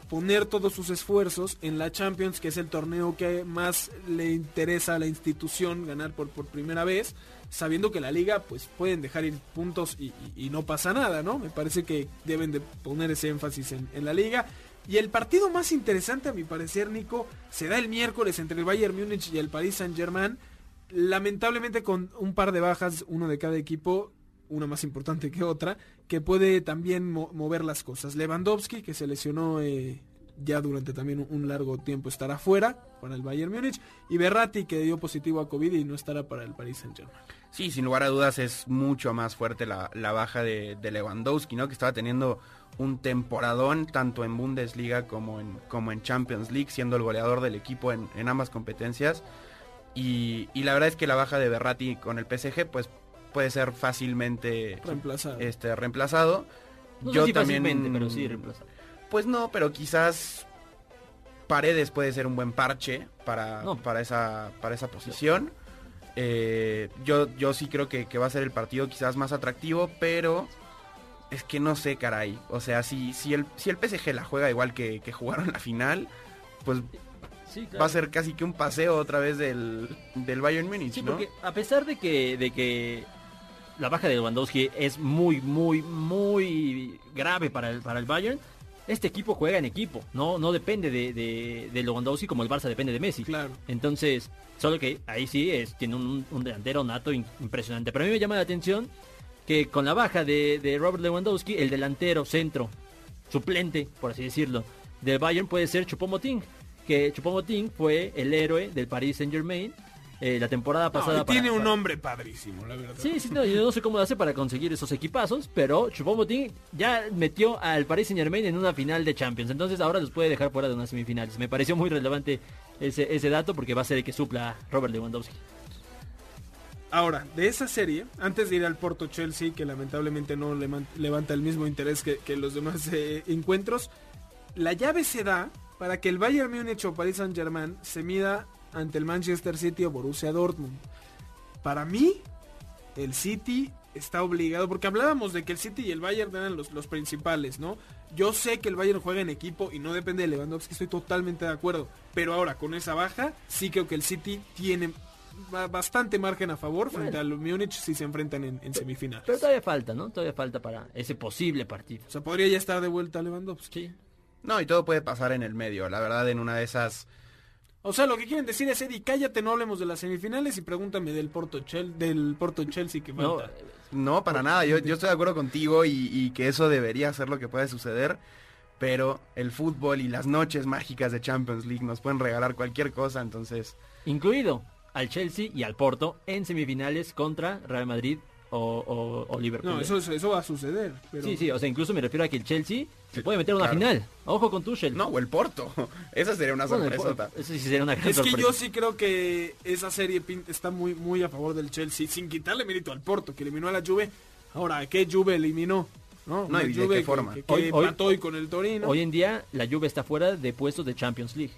poner todos sus esfuerzos en la Champions, que es el torneo que más le interesa a la institución ganar por, por primera vez, sabiendo que la liga pues pueden dejar ir puntos y, y- y no pasa nada, ¿no? Me parece que deben de poner ese énfasis en, en la liga. Y el partido más interesante a mi parecer, Nico, se da el miércoles entre el Bayern Múnich y el Paris Saint Germain lamentablemente con un par de bajas, uno de cada equipo, una más importante que otra, que puede también mo- mover las cosas. Lewandowski, que se lesionó eh, ya durante también un- largo tiempo, estará fuera para el Bayern Múnich, y Berratti, que dio positivo a COVID y no estará para el Paris Saint Germain. Sí, sin lugar a dudas es mucho más fuerte la, la baja de, de Lewandowski, ¿no? Que estaba teniendo un temporadón tanto en Bundesliga como en, como en Champions League, siendo el goleador del equipo en, en ambas competencias. Y, y la verdad es que la baja de Berratti con el PSG, pues puede ser fácilmente Reemplazado. Este, reemplazado. No sé si fácilmente, pero sí reemplazado. Pues no, pero quizás Paredes puede ser un buen parche para, No. para, esa, para esa posición. Eh, yo, yo sí creo que, que va a ser el partido quizás más atractivo, pero es que no sé, caray. O sea, si, si, el, si el PSG la juega igual que, que jugaron la final, pues Sí, claro. va a ser casi que un paseo otra vez del, del Bayern Múnich, Sí, ¿no? porque a pesar de que, de que la baja de Lewandowski es muy, muy, muy grave para el, para el Bayern, este equipo juega en equipo, no, no depende de, de, de Lewandowski como el Barça depende de Messi. Claro. Entonces, solo que ahí sí es, tiene un, un delantero nato in- impresionante. Pero a mí me llama la atención que con la baja de, de Robert Lewandowski, el delantero centro, suplente, por así decirlo, del Bayern puede ser Choupo-Moting, que Choupo-Moting fue el héroe del Paris Saint Germain eh, la temporada No, pasada. y tiene para- un para- nombre padrísimo, la verdad. Sí, sí, no, yo no sé cómo lo hace para conseguir esos equipazos, pero Choupo-Moting ya metió al Paris Saint Germain en una final de Champions, entonces ahora los puede dejar fuera de unas semifinales. Me pareció muy relevante ese, ese dato porque va a ser el que supla a Robert Lewandowski. Ahora, de esa serie, antes de ir al Porto Chelsea, que lamentablemente no levanta el mismo interés que, que los demás eh, encuentros, la llave se da para que el Bayern Múnich o Paris Saint Germain se mida ante el Manchester City o Borussia Dortmund. Para mí, el City está obligado, porque hablábamos de que el City y el Bayern eran los, los principales, ¿no? Yo sé que el Bayern juega en equipo y no depende de Lewandowski, estoy totalmente de acuerdo. Pero ahora, con esa baja, sí creo que el City tiene ba- bastante margen a favor frente al Múnich si se enfrentan en, en semifinales. Pero todavía falta, ¿no? Todavía falta para ese posible partido. O sea, podría ya estar de vuelta Lewandowski. Sí. No, y todo puede pasar en el medio. La verdad, en una de esas... O sea, lo que quieren decir es, Eddie, cállate, no hablemos de las semifinales y pregúntame del Porto, Chel del Porto Chelsea que falta. No, para nada. Yo, yo estoy de acuerdo contigo y, y que eso debería ser lo que puede suceder. Pero el fútbol y las noches mágicas de Champions League nos pueden regalar cualquier cosa. Entonces, incluido al Chelsea y al Porto en semifinales contra Real Madrid o, o- o Liverpool. No, ¿eh? eso, eso va a suceder. Pero... Sí, sí, o sea, incluso me refiero a que el Chelsea se puede meter a una claro. final. Ojo con Tuchel. no, o el Porto. Esa sería una Bueno, eso sí sería una gran Es que yo sí creo que esa serie está muy muy a favor del Chelsea, sin quitarle mérito al Porto, que eliminó a la Juve. Ahora, ¿a qué Juve eliminó? No, No, y de qué forma. Que, que Hoy- hoy- empató hoy con el Torino. Hoy en día la Juve está fuera de puestos de Champions League.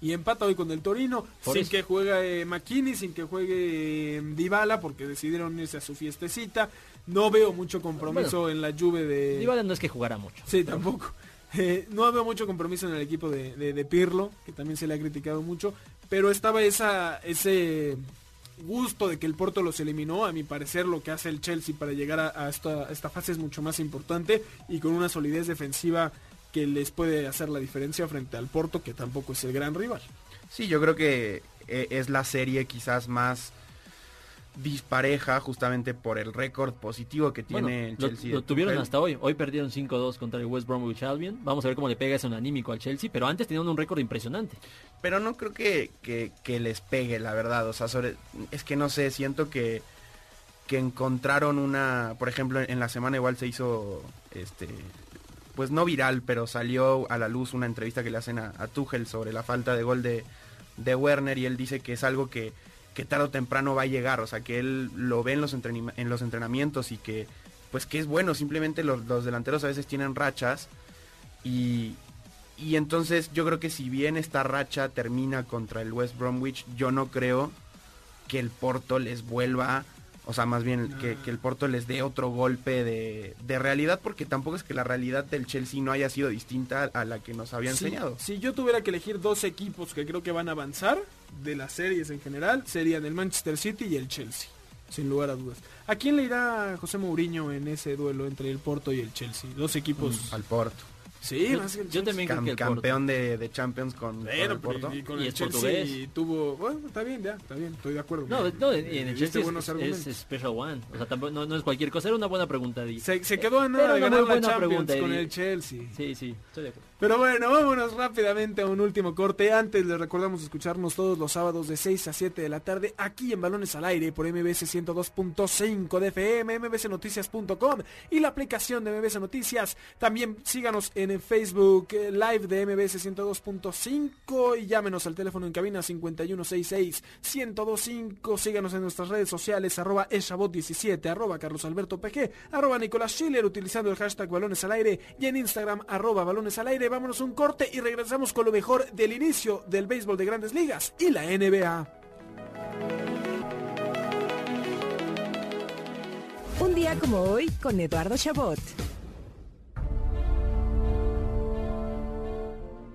y empata hoy con el Torino, Por sin eso. que juegue eh, McKinney, sin que juegue eh, Dybala, porque decidieron irse a su fiestecita. No veo mucho compromiso en la Juve de... Dybala no es que jugara mucho. Sí, tampoco. Eh, no veo mucho compromiso en el equipo de, de- de Pirlo, que también se le ha criticado mucho, pero estaba esa, ese gusto de que el Porto los eliminó, a mi parecer lo que hace el Chelsea para llegar a, a esta, a esta fase es mucho más importante y con una solidez defensiva que les puede hacer la diferencia frente al Porto, que tampoco es el gran rival. Sí, yo creo que eh, es la serie quizás más dispareja justamente por el récord positivo que tiene Bueno, el lo, Chelsea. lo tuvieron hasta hoy. Hoy perdieron 5-2 contra el West Bromwich Albion. Vamos a ver cómo le pega eso en anímico al Chelsea. Pero antes tenían un récord impresionante. Pero no creo que, que- que les pegue, la verdad. O sea, sobre, es que no sé, siento que, que encontraron una, por ejemplo, en la semana igual se hizo, este, pues no viral, pero salió a la luz una entrevista que le hacen a, a Tuchel sobre la falta de gol de, de Werner y él dice que es algo que, que tarde o temprano va a llegar, o sea, que él lo ve en los, en los entrenamientos y que, pues que es bueno, simplemente los, los delanteros a veces tienen rachas y, y entonces yo creo que si bien esta racha termina contra el West Bromwich, yo no creo que el Porto les vuelva, o sea, más bien que, que el Porto les dé otro golpe de, de realidad, porque tampoco es que la realidad del Chelsea no haya sido distinta a la que nos había enseñado. Si, yo tuviera que elegir dos equipos que creo que van a avanzar de las series en general, serían el Manchester City y el Chelsea, sin lugar a dudas. ¿A quién le irá José Mourinho en ese duelo entre el Porto y el Chelsea? Dos equipos... Al Porto. Sí, Yo, más que el yo Chelsea. también creo que el Porto. campeón de, de Champions con, el Porto. y con Y el es Chelsea portugués. y tuvo... Bueno, está bien, ya, está bien, estoy de acuerdo. No, no, en en el Chelsea es, Special One. O sea, tampoco, no, no es cualquier cosa. Era una buena pregunta. Di. Se, se quedó a nada Era de una ganar la Champions pregunta, con Eddie. el Chelsea. Sí, sí, estoy de acuerdo. Pero bueno, vámonos rápidamente a un último corte. Antes les recordamos escucharnos todos los sábados de 6 a 7 de la tarde aquí en Balones al Aire por MBS 102.5 de FM, mbsnoticias.com y la aplicación de MBS Noticias. También síganos en el Facebook eh, Live de MBS 102.5 y llámenos al teléfono en cabina 5166-1025. Síganos en nuestras redes sociales arroba eshabot17, arroba Carlos Alberto PG, arroba Nicolás Schiller utilizando el hashtag Balones al Aire y en Instagram arroba Balones al Aire. Vámonos un corte y regresamos con lo mejor del inicio del béisbol de grandes ligas y la NBA. Un día como hoy con Eduardo Chabot.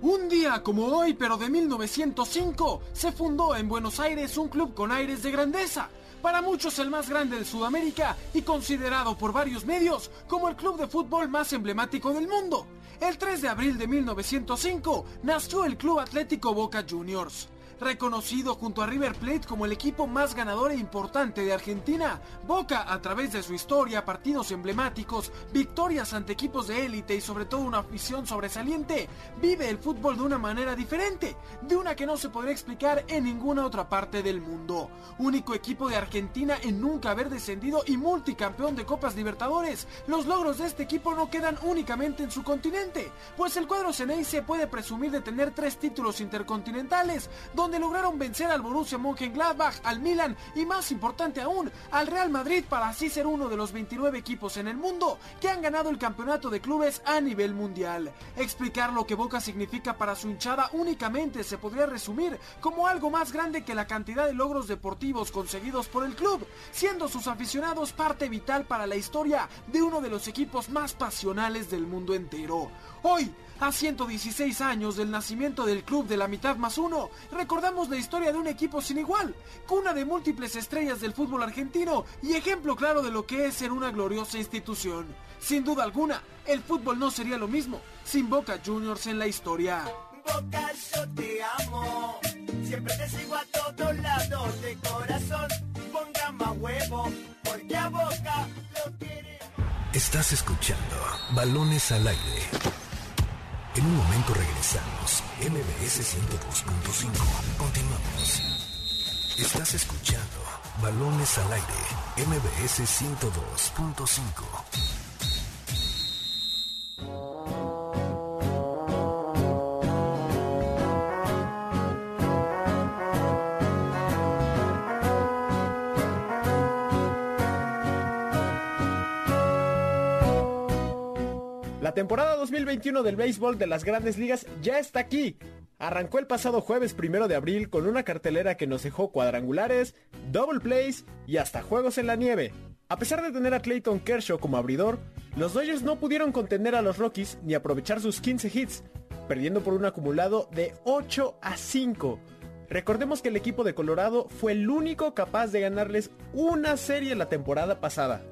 Un día como hoy, pero de 1905, se fundó en Buenos Aires un club con aires de grandeza. para muchos el más grande de Sudamérica y considerado por varios medios como el club de fútbol más emblemático del mundo. El 3 de abril de 1905 nació el Club Atlético Boca Juniors. Reconocido junto a River Plate como el equipo más ganador e importante de Argentina, Boca, a través de su historia, partidos emblemáticos, victorias ante equipos de élite y sobre todo una afición sobresaliente, vive el fútbol de una manera diferente, de una que no se podría explicar en ninguna otra parte del mundo. Único equipo de Argentina en nunca haber descendido y multicampeón de Copas Libertadores, los logros de este equipo no quedan únicamente en su continente, pues el cuadro se puede presumir de tener tres títulos intercontinentales, donde lograron vencer al Borussia Mönchengladbach, al Milan y más importante aún, al Real Madrid para así ser uno de los 29 equipos en el mundo que han ganado el campeonato de clubes a nivel mundial. Explicar lo que Boca significa para su hinchada únicamente se podría resumir como algo más grande que la cantidad de logros deportivos conseguidos por el club, siendo sus aficionados parte vital para la historia de uno de los equipos más pasionales del mundo entero. Hoy, a 116 años del nacimiento del club de la mitad más uno, recordamos la historia de un equipo sin igual, cuna de múltiples estrellas del fútbol argentino y ejemplo claro de lo que es ser una gloriosa institución. Sin duda alguna, el fútbol no sería lo mismo sin Boca Juniors en la historia. Boca, yo te amo. Siempre te sigo a todos lados de corazón. Ponga más huevo, porque a Boca lo quiere. Estás escuchando Balones al aire. En un momento regresamos. MBS 102.5. Continuamos. Estás escuchando Balones al aire. MBS 102.5. La temporada 2021 del béisbol de las grandes ligas ya está aquí. Arrancó el pasado jueves primero de abril con una cartelera que nos dejó cuadrangulares, double plays y hasta juegos en la nieve. A pesar de tener a Clayton Kershaw como abridor, los Dodgers no pudieron contener a los Rockies ni aprovechar sus 15 hits, perdiendo por un acumulado de 8 a 5. Recordemos que el equipo de Colorado fue el único capaz de ganarles una serie la temporada pasada.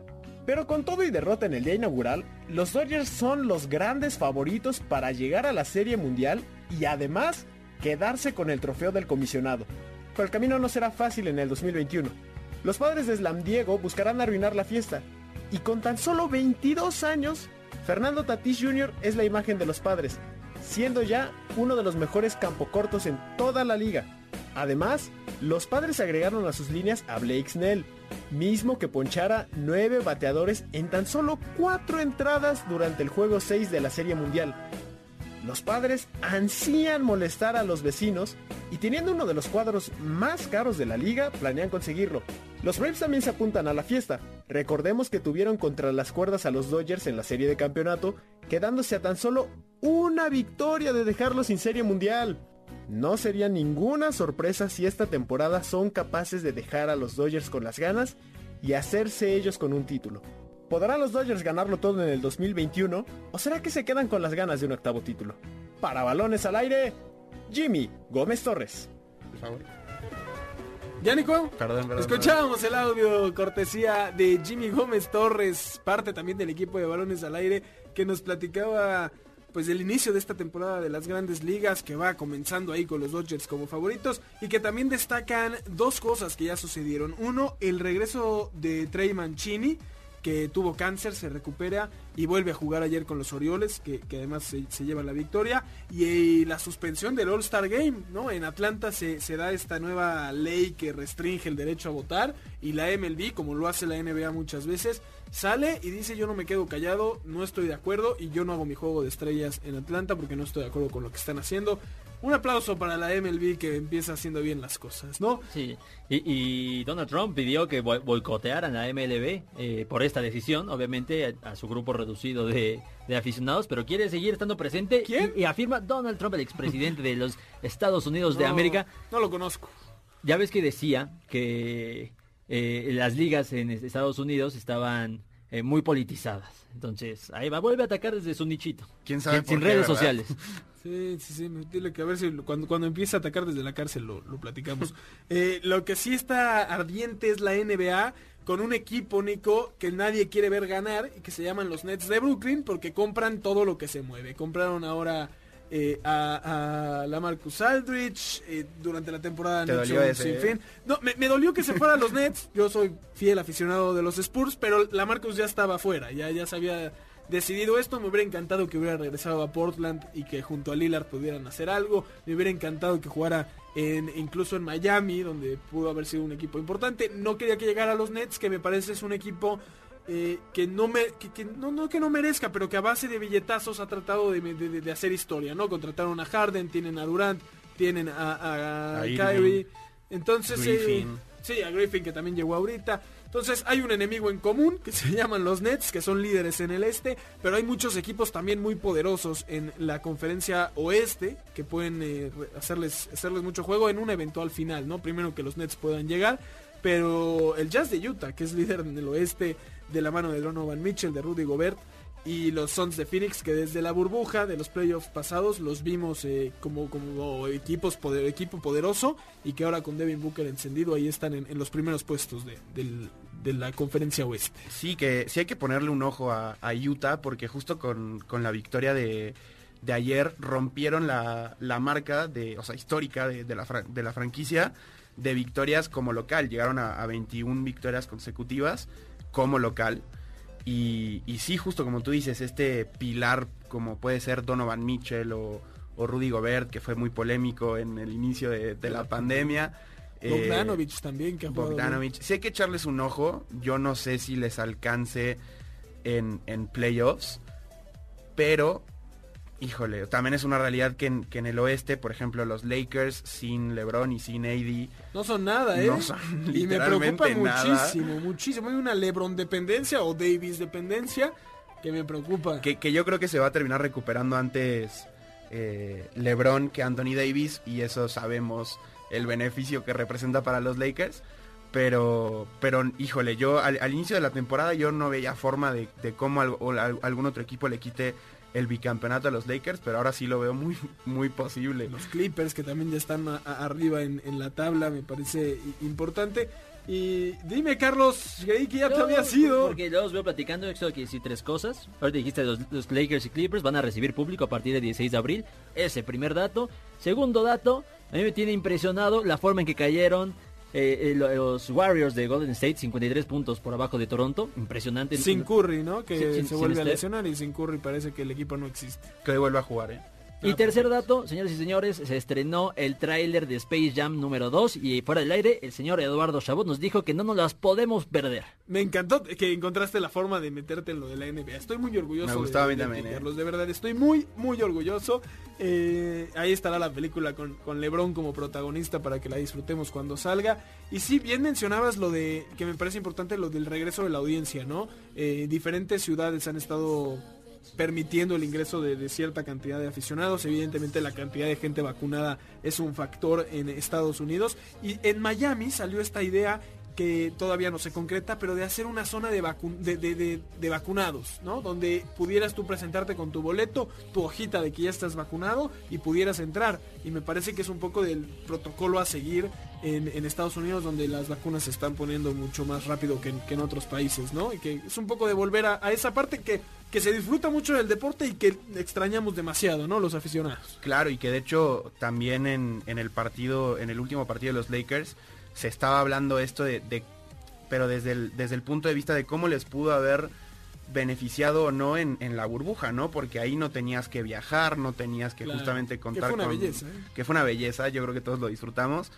Pero con todo y derrota en el día inaugural, los Dodgers son los grandes favoritos para llegar a la Serie Mundial y además quedarse con el trofeo del comisionado. Pero el camino no será fácil en el 2021. Los padres de Slam Diego buscarán arruinar la fiesta. Y con tan solo 22 años, Fernando Tatís Jr. es la imagen de los padres, siendo ya uno de los mejores campocortos en toda la liga. Además, los padres agregaron a sus líneas a Blake Snell, mismo que ponchara 9 bateadores en tan solo 4 entradas durante el juego 6 de la Serie Mundial. Los padres ansían molestar a los vecinos y teniendo uno de los cuadros más caros de la liga, planean conseguirlo. Los Braves también se apuntan a la fiesta. Recordemos que tuvieron contra las cuerdas a los Dodgers en la serie de campeonato, quedándose a tan solo una victoria de dejarlos sin serie mundial. No sería ninguna sorpresa si esta temporada son capaces de dejar a los Dodgers con las ganas y hacerse ellos con un título. ¿Podrán los Dodgers ganarlo todo en el 2021 o será que se quedan con las ganas de un octavo título? Para balones al aire, Jimmy Gómez Torres. Por favor. ¿Ya, Nico? Perdón, perdón. Escuchábamos el audio cortesía de Jimmy Gómez Torres, parte también del equipo de balones al aire, que nos platicaba pues el inicio de esta temporada de las grandes ligas que va comenzando ahí con los Dodgers como favoritos y que también destacan dos cosas que ya sucedieron. Uno, el regreso de Trey Mancini que tuvo cáncer, se recupera y vuelve a jugar ayer con los Orioles, que, además se, lleva la victoria. Y, la suspensión del All-Star Game, ¿no? En Atlanta se, da esta nueva ley que restringe el derecho a votar y la MLB, como lo hace la NBA muchas veces, sale y dice yo no me quedo callado, no estoy de acuerdo y yo no hago mi juego de estrellas en Atlanta porque no estoy de acuerdo con lo que están haciendo. Un aplauso para la MLB que empieza haciendo bien las cosas, ¿no? Sí, y, y Donald Trump pidió que boicotearan a MLB eh, por esta decisión, obviamente a, a su grupo reducido de, de, aficionados, pero quiere seguir estando presente. ¿Quién? Y, y afirma Donald Trump, el expresidente de los Estados Unidos de América. No lo conozco. Ya ves que decía que eh, las ligas en Estados Unidos estaban eh, muy politizadas. Entonces, ahí va, vuelve a atacar desde su nichito. ¿Quién sabe Sin, por sin qué, redes verdad? sociales. Sí, sí, sí, dile que a ver si cuando, cuando empiece a atacar desde la cárcel lo, lo platicamos. Eh, lo que sí está ardiente es la NBA con un equipo, Nico, que nadie quiere ver ganar y que se llaman los Nets de Brooklyn porque compran todo lo que se mueve. Compraron ahora eh, a, a la Marcus Aldrich eh, durante la temporada Te dolió ese, sin fin. No, me, me dolió que se fuera a los Nets. Yo soy fiel aficionado de los Spurs, pero la Marcus ya estaba fuera. Ya, ya se había decidido esto. Me hubiera encantado que hubiera regresado a Portland y que junto a Lillard pudieran hacer algo. Me hubiera encantado que jugara en, incluso en Miami, donde pudo haber sido un equipo importante. No quería que llegara a los Nets, que me parece es un equipo eh, que no me que, que no, no que no merezca, pero que a base de billetazos ha tratado de, de- de hacer historia, ¿no? Contrataron a Harden, tienen a Durant, tienen a, a, A Irving. Kyrie. Entonces, eh. Sí, a Griffin que también llegó ahorita. Entonces hay un enemigo en común que se llaman los Nets, que son líderes en el este, pero hay muchos equipos también muy poderosos en la conferencia oeste que pueden eh, hacerles, hacerles mucho juego en una eventual final, ¿no? Primero que los Nets puedan llegar, pero el Jazz de Utah, que es líder en el oeste de la mano de Donovan Mitchell, de Rudy Gobert, y los Suns de Phoenix, que desde la burbuja de los playoffs pasados los vimos eh, como, como equipos equipo poderoso y que ahora con Devin Booker encendido ahí están en, los primeros puestos de, del- de la conferencia oeste. Sí, que sí hay que ponerle un ojo a, a Utah porque justo con, con la victoria de, de ayer rompieron la, la marca de, o sea, histórica de, de la, de la franquicia de victorias como local. Llegaron a 21 victorias consecutivas como local. Y, y sí, justo como tú dices, este pilar como puede ser Donovan Mitchell o, o Rudy Gobert, que fue muy polémico en el inicio de, de la pandemia. eh, Bogdanovich también, que ha. Bogdanovich. Sí hay que echarles un ojo. Yo no sé si les alcance en, en playoffs. Pero, híjole, también es una realidad que en, que en el oeste, por ejemplo, los Lakers sin LeBron y sin AD. No son nada, ¿eh? No son y me preocupa nada. muchísimo, muchísimo. Hay una LeBron dependencia o Davis dependencia que me preocupa. Que, que yo creo que se va a terminar recuperando antes eh, LeBron que Anthony Davis. Y eso sabemos el beneficio que representa para los Lakers. Pero, pero híjole, yo al, al inicio de la temporada yo no veía forma de, de cómo al- algún otro equipo le quite el bicampeonato a los Lakers, pero ahora sí lo veo muy, muy posible. Los Clippers que también ya están a- a- arriba en, en la tabla me parece importante. Y dime, Carlos, creí que ya te había sido. Porque yo los veo platicando, solo quiero decir tres cosas. Ahorita dijiste los, los Lakers y Clippers van a recibir público a partir del 16 de abril. Ese primer dato. Segundo dato, a mí me tiene impresionado la forma en que cayeron eh, eh, lo- los Warriors de Golden State, 53 puntos por abajo de Toronto. Impresionante. Sin Curry, ¿no? Que Sí, sin- se sin vuelve a Steph. lesionar y sin Curry parece que el equipo no existe. Que hoy vuelva a jugar, ¿eh? Y tercer dato, señores y señores, se estrenó el tráiler de Space Jam número 2 y fuera del aire el señor Eduardo Chabot nos dijo que no nos las podemos perder. Me encantó que encontraste la forma de meterte en lo de la NBA. Estoy muy orgulloso. Me de- gustaba a mí de, también, ti, ¿eh? De verdad, estoy muy, muy orgulloso. Eh, ahí estará la película con, con LeBron como protagonista para que la disfrutemos cuando salga. Y sí, bien mencionabas lo de, que me parece importante, lo del regreso de la audiencia, ¿no? Eh, diferentes ciudades han estado permitiendo el ingreso de, cierta cantidad de aficionados. Evidentemente la cantidad de gente vacunada es un factor en Estados Unidos. Y en Miami salió esta idea que todavía no se concreta, pero de hacer una zona de, de, vacunados, ¿no? Donde pudieras tú presentarte con tu boleto, tu hojita de que ya estás vacunado y pudieras entrar. Y me parece que es un poco del protocolo a seguir en, Estados Unidos, donde las vacunas se están poniendo mucho más rápido que en, otros países, ¿no? Y que es un poco de volver a esa parte que, que se disfruta mucho del deporte y que extrañamos demasiado, ¿no? Los aficionados. Claro, y que de hecho también en, en el partido, en el último partido de los Lakers, se estaba hablando esto de, de- pero desde el, desde el punto de vista de cómo les pudo haber beneficiado o no en, en la burbuja, ¿no? Porque ahí no tenías que viajar, no tenías que Claro, justamente que contar fue una con- belleza, ¿eh? que fue una belleza, yo creo que todos lo disfrutamos,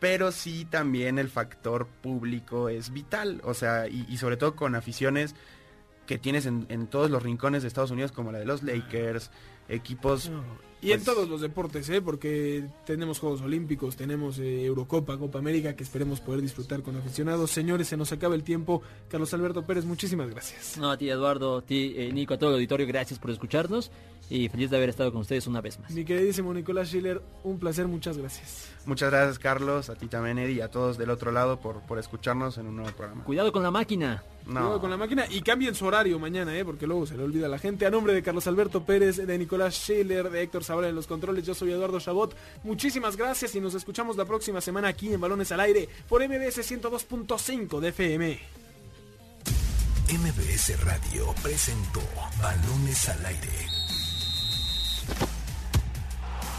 pero sí también el factor público es vital, o sea, y, y sobre todo con aficiones que tienes en, en todos los rincones de Estados Unidos, como la de los Lakers, equipos... Y en pues, todos los deportes, ¿eh? porque tenemos Juegos Olímpicos, tenemos eh, Eurocopa, Copa América, que esperemos poder disfrutar con aficionados. Señores, se nos acaba el tiempo. Carlos Alberto Pérez, muchísimas gracias. No, a ti Eduardo, a ti eh, Nico, a todo el auditorio, gracias por escucharnos. Y feliz de haber estado con ustedes una vez más. Mi queridísimo Nicolás Schiller, un placer, muchas gracias. Muchas gracias Carlos, a ti también Eddie y a todos del otro lado por, por escucharnos en un nuevo programa. Cuidado con la máquina. No. Cuidado con la máquina y cambien su horario mañana, ¿eh? porque luego se le olvida a la gente. A nombre de Carlos Alberto Pérez, de Nicolás Schiller, de Héctor Zavala en los controles, yo soy Eduardo Chabot. Muchísimas gracias y nos escuchamos la próxima semana aquí en Balones al Aire por MBS 102.5 de FM. MBS Radio presentó Balones al Aire.